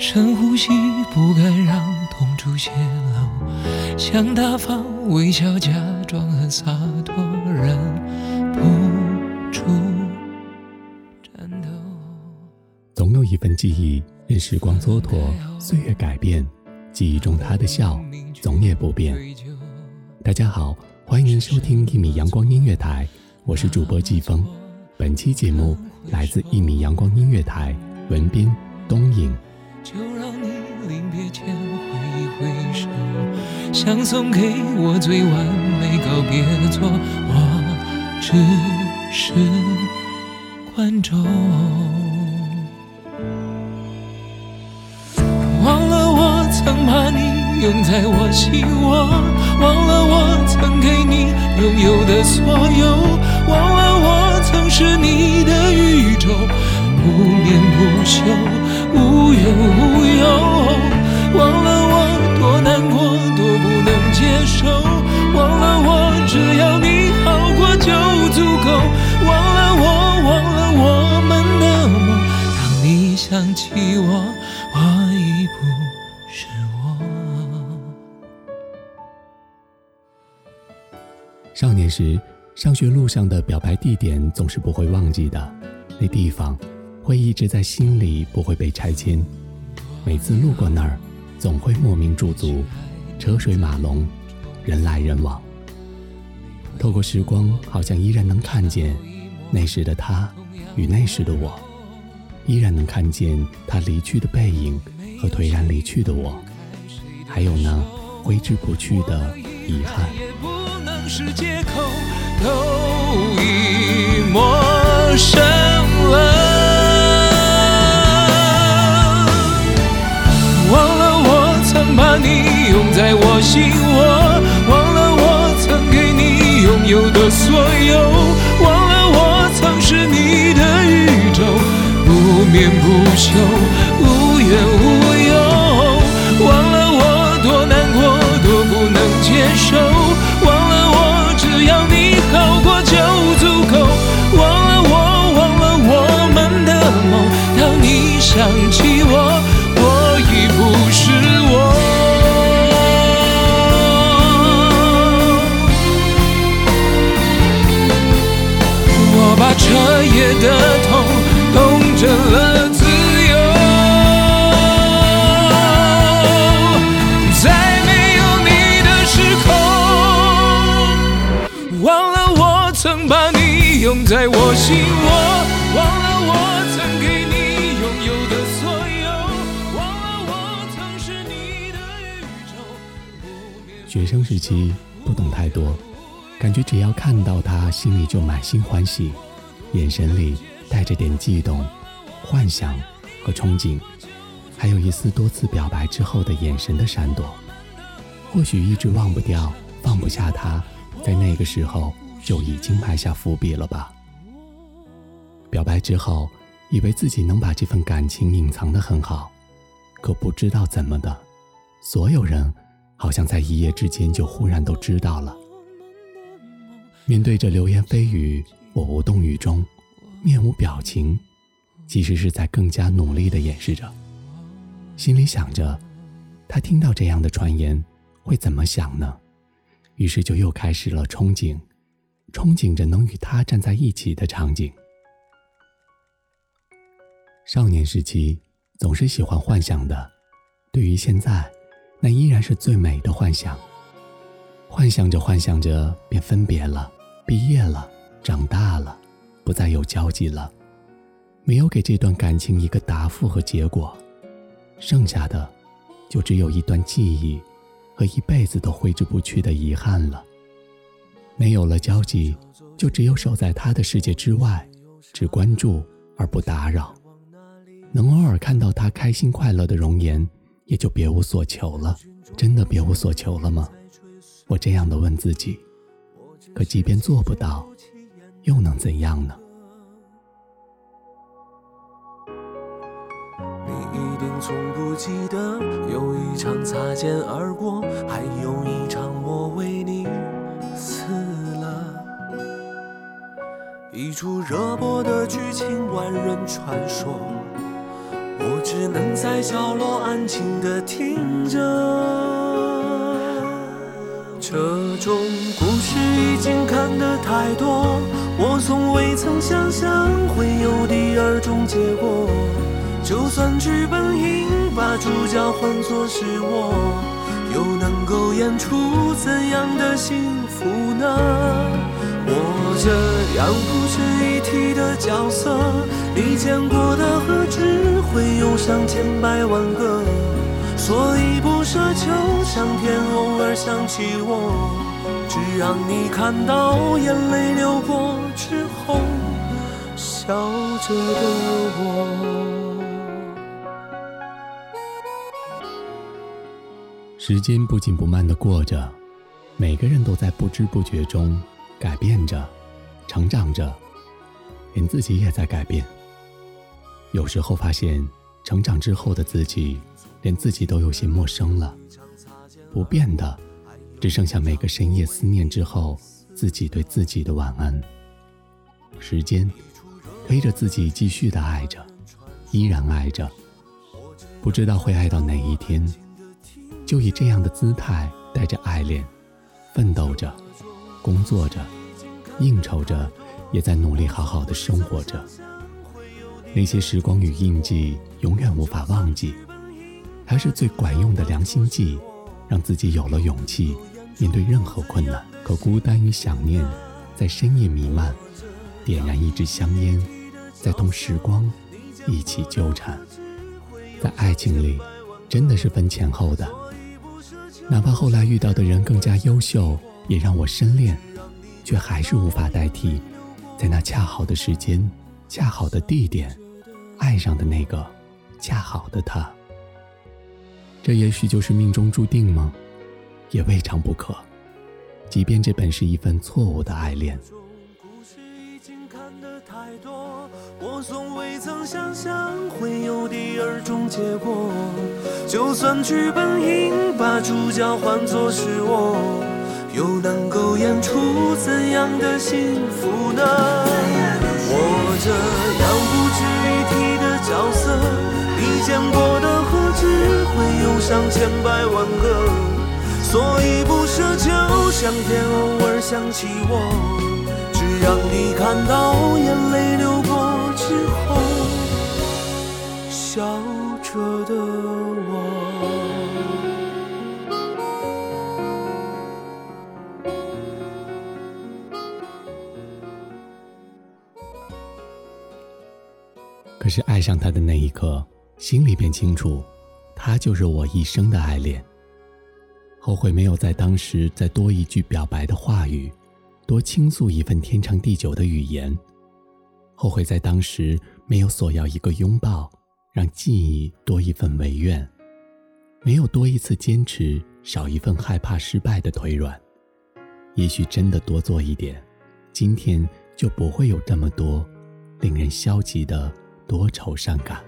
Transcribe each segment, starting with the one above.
深呼吸，不敢让痛处泄露，想大方微笑，假装很洒脱，忍不住颤抖。总有一份记忆任时光蹉跎，岁月改变，记忆中他的笑总也不变。大家好，欢迎收听一米阳光音乐台，我是主播季风。本期节目来自一米阳光音乐台，文斌、东影。就让你临别前挥一挥手，想送给我最完美告别作，我只是观众。忘了我曾把你拥在我心窝，忘了我曾给你拥有的所有，忘了我曾是你的宇宙，不眠不休，无忧无忧。忘了我多难过，多不能接受，忘了我只要你好过就足够，忘了我，忘了我们的梦。当你想起我，我已不是我。少年时，上学路上的表白地点总是不会忘记的，那地方会一直在心里，不会被拆迁。每次路过那儿，总会莫名驻足，车水马龙，人来人往。透过时光，好像依然能看见那时的他与那时的我，依然能看见他离去的背影和颓然离去的我，还有那挥之不去的遗憾。也不能是借口，都已陌生心我，忘了我曾给你拥有的所有，忘了我曾是你的宇宙，不眠不休，在我心窝，忘了我曾给你拥有的所有，忘了我曾是你的宇宙。学生时期，不懂太多，感觉只要看到他，心里就满心欢喜，眼神里带着点悸动、幻想和憧憬，还有一丝多次表白之后的眼神的闪躲。或许一直忘不掉、放不下他，在那个时候就已经埋下伏笔了吧。表白之后，以为自己能把这份感情隐藏得很好，可不知道怎么的，所有人。好像在一夜之间就忽然都知道了。面对着流言蜚语，我无动于衷，面无表情，其实是在更加努力地掩饰着。心里想着，他听到这样的传言会怎么想呢？于是就又开始了憧憬，憧憬着能与他站在一起的场景。少年时期总是喜欢幻想的，对于现在。那依然是最美的幻想。幻想着幻想着，便分别了，毕业了，长大了，不再有交集了，没有给这段感情一个答复和结果，剩下的，就只有一段记忆，和一辈子都挥之不去的遗憾了。没有了交集，就只有守在他的世界之外，只关注而不打扰，能偶尔看到他开心快乐的容颜。也就别无所求了，真的别无所求了吗？我这样的问自己。可即便做不到，又能怎样呢？你一定从不记得，有一场擦肩而过，还有一场我为你死了。一出热播的剧情，万人传说。我只能在角落安静地听着，这种故事已经看得太多，我从未曾想象会有第二种结果。就算剧本应把主角换作是我，又能够演出怎样的幸福呢？我这样不值一提的角色，你见过的何止会有上千百万个？所以不奢求上天偶尔想起我，只让你看到眼泪流过之后笑着的我。时间不紧不慢的过着，每个人都在不知不觉中。改变着，成长着，连自己也在改变。有时候发现，成长之后的自己，连自己都有些陌生了。不变的，只剩下每个深夜思念之后，自己对自己的晚安。时间推着自己继续的爱着，依然爱着，不知道会爱到哪一天。就以这样的姿态，带着爱恋，奋斗着。工作着，应酬着，也在努力好好的生活着。那些时光与印记，永远无法忘记，还是最管用的良心剂，让自己有了勇气面对任何困难。可孤单与想念在深夜弥漫，点燃一支香烟，在同时光一起纠缠。在爱情里，真的是分前后的，哪怕后来遇到的人更加优秀。也让我深恋，却还是无法代替，在那恰好的时间、恰好的地点，爱上的那个恰好的他。这也许就是命中注定吗？也未尝不可。即便这本是一份错误的爱恋。我从未曾想象会有第二种结果，就算剧本应把主角换作是我。又能够演出怎样的幸福呢？我这样不值一提的角色，你见过的何止会有上千百万个？所以不奢求上天偶尔想起我，只让你看到眼泪流过之后笑着的是爱上他的那一刻，心里便清楚，他就是我一生的爱恋。后悔没有在当时再多一句表白的话语，多倾诉一份天长地久的语言。后悔在当时没有索要一个拥抱，让记忆多一份唯愿；没有多一次坚持，少一份害怕失败的腿软。也许真的多做一点，今天就不会有这么多令人消极的多愁善感。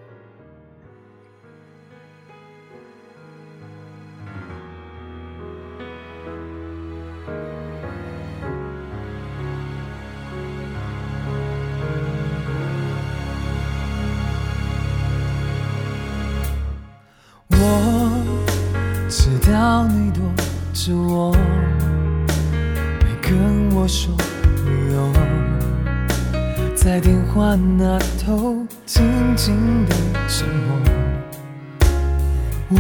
我知道你躲着我，没跟我说理由，在电话那头静静的沉默。我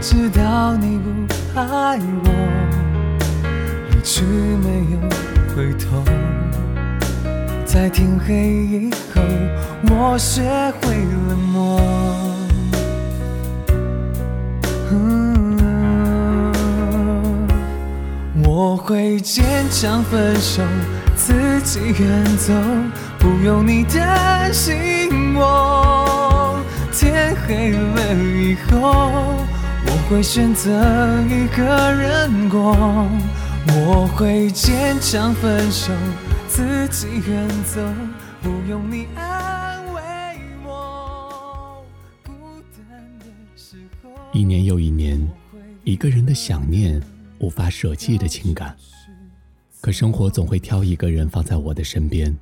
知道你不爱我，离去没有回头，在天黑以后，我学会冷漠。我会坚强分手，自己远走，不用你担心我。天黑了以后，我会选择一个人过。我会坚强分手，自己远走，不用你安慰我。孤单的时候，一年又一年，一个人的想念，无法舍弃的情感。可生活总会挑一个人放在我的身边，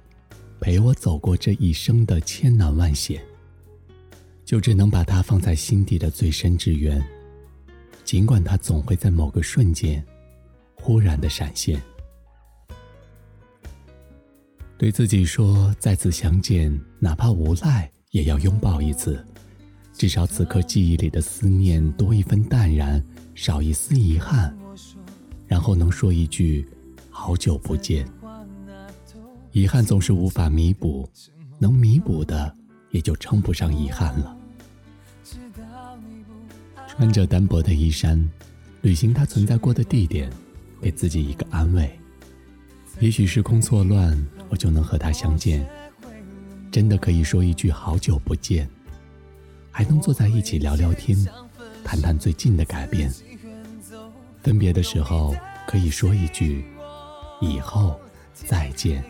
陪我走过这一生的千难万险。就只能把他放在心底的最深之源，尽管他总会在某个瞬间，忽然的闪现。对自己说，再次相见，哪怕无赖，也要拥抱一次。至少此刻记忆里的思念多一分淡然，少一丝遗憾，然后能说一句“好久不见”。遗憾总是无法弥补，能弥补的也就称不上遗憾了。穿着单薄的衣衫，旅行它存在过的地点，给自己一个安慰。也许时空错乱，我就能和他相见。真的可以说一句“好久不见”，还能坐在一起聊聊天，谈谈最近的改变。分别的时候，可以说一句“以后再见”，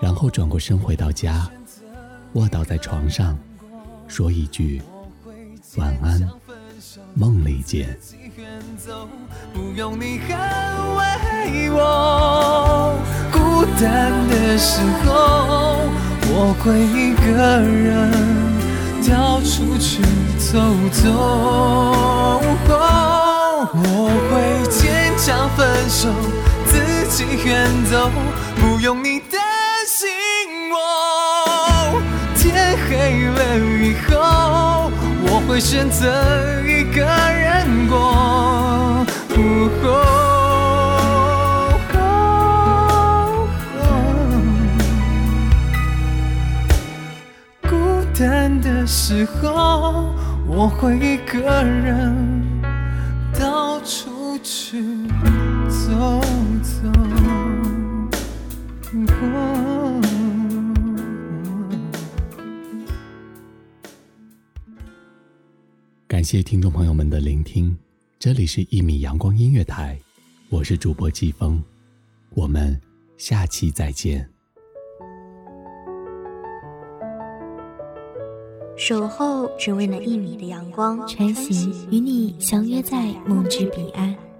然后转过身回到家，卧倒在床上，说一句“晚安”。梦里见。不用你安慰我，孤单的时候，我会一个人到处去走走。我会坚强分手，远走，不用你担心我。天黑了以后，我会选择一个人过。孤单的时候，我会一个人到处去走走。感谢听众朋友们的聆听，这里是一米阳光音乐台，我是主播季风，我们下期再见。守候只为那一米的阳光，穿行与你相约在梦之彼岸。